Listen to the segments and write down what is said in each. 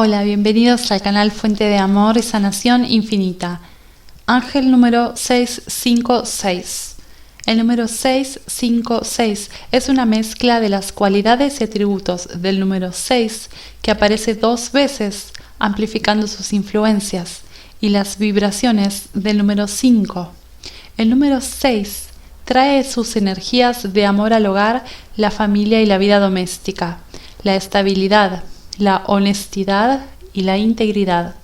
Hola, bienvenidos al canal Fuente de Amor y Sanación Infinita. Ángel número 656. El número 656 es una mezcla de las cualidades y atributos del número 6 que aparece dos veces amplificando sus influencias y las vibraciones del número 5. El número 6 trae sus energías de amor al hogar, la familia y la vida doméstica, la estabilidad, la honestidad y la integridad,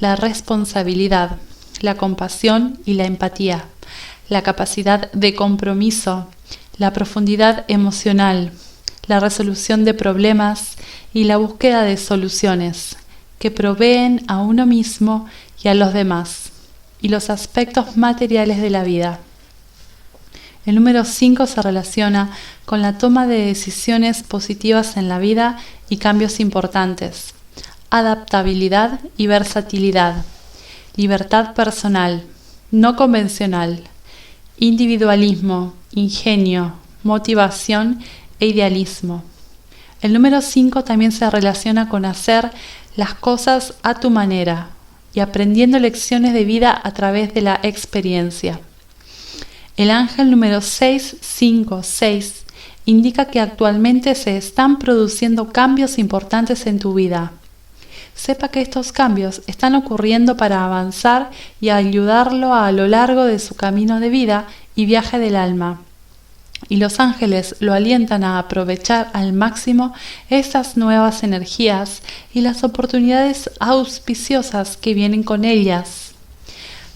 la responsabilidad, la compasión y la empatía, la capacidad de compromiso, la profundidad emocional, la resolución de problemas y la búsqueda de soluciones que proveen a uno mismo y a los demás, y los aspectos materiales de la vida. El número 5 se relaciona con la toma de decisiones positivas en la vida y cambios importantes, adaptabilidad y versatilidad, libertad personal, no convencional, individualismo, ingenio, motivación e idealismo. El número 5 también se relaciona con hacer las cosas a tu manera y aprendiendo lecciones de vida a través de la experiencia. El ángel número 656 indica que actualmente se están produciendo cambios importantes en tu vida. Sepa que estos cambios están ocurriendo para avanzar y ayudarlo a lo largo de su camino de vida y viaje del alma. Y los ángeles lo alientan a aprovechar al máximo esas nuevas energías y las oportunidades auspiciosas que vienen con ellas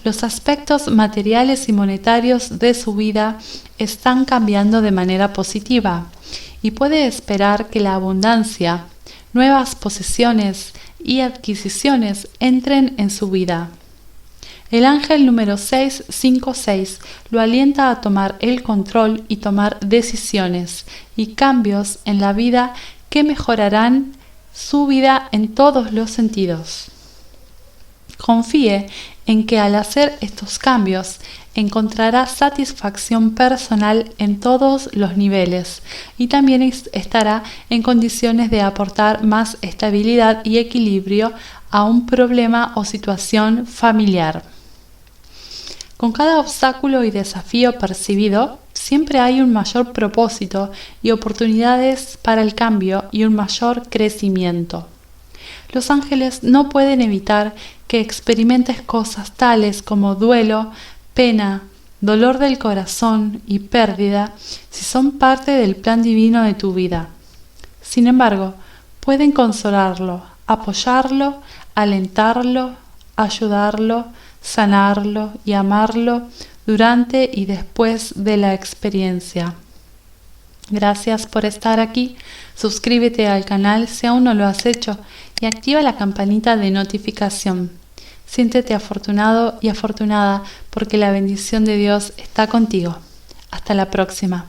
los aspectos materiales y monetarios de su vida están cambiando de manera positiva y puede esperar que la abundancia, nuevas posesiones y adquisiciones entren en su vida. El ángel número 656 lo alienta a tomar el control y tomar decisiones y cambios en la vida que mejorarán su vida en todos los sentidos. Confíe en que al hacer estos cambios encontrará satisfacción personal en todos los niveles y también estará en condiciones de aportar más estabilidad y equilibrio a un problema o situación familiar. Con cada obstáculo y desafío percibido, siempre hay un mayor propósito y oportunidades para el cambio y un mayor crecimiento. Los ángeles no pueden evitar que experimentes cosas tales como duelo, pena, dolor del corazón y pérdida si son parte del plan divino de tu vida. Sin embargo, pueden consolarlo, apoyarlo, alentarlo, ayudarlo, sanarlo y amarlo durante y después de la experiencia. Gracias por estar aquí. Suscríbete al canal si aún no lo has hecho y activa la campanita de notificación. Siéntete afortunado y afortunada porque la bendición de Dios está contigo. Hasta la próxima.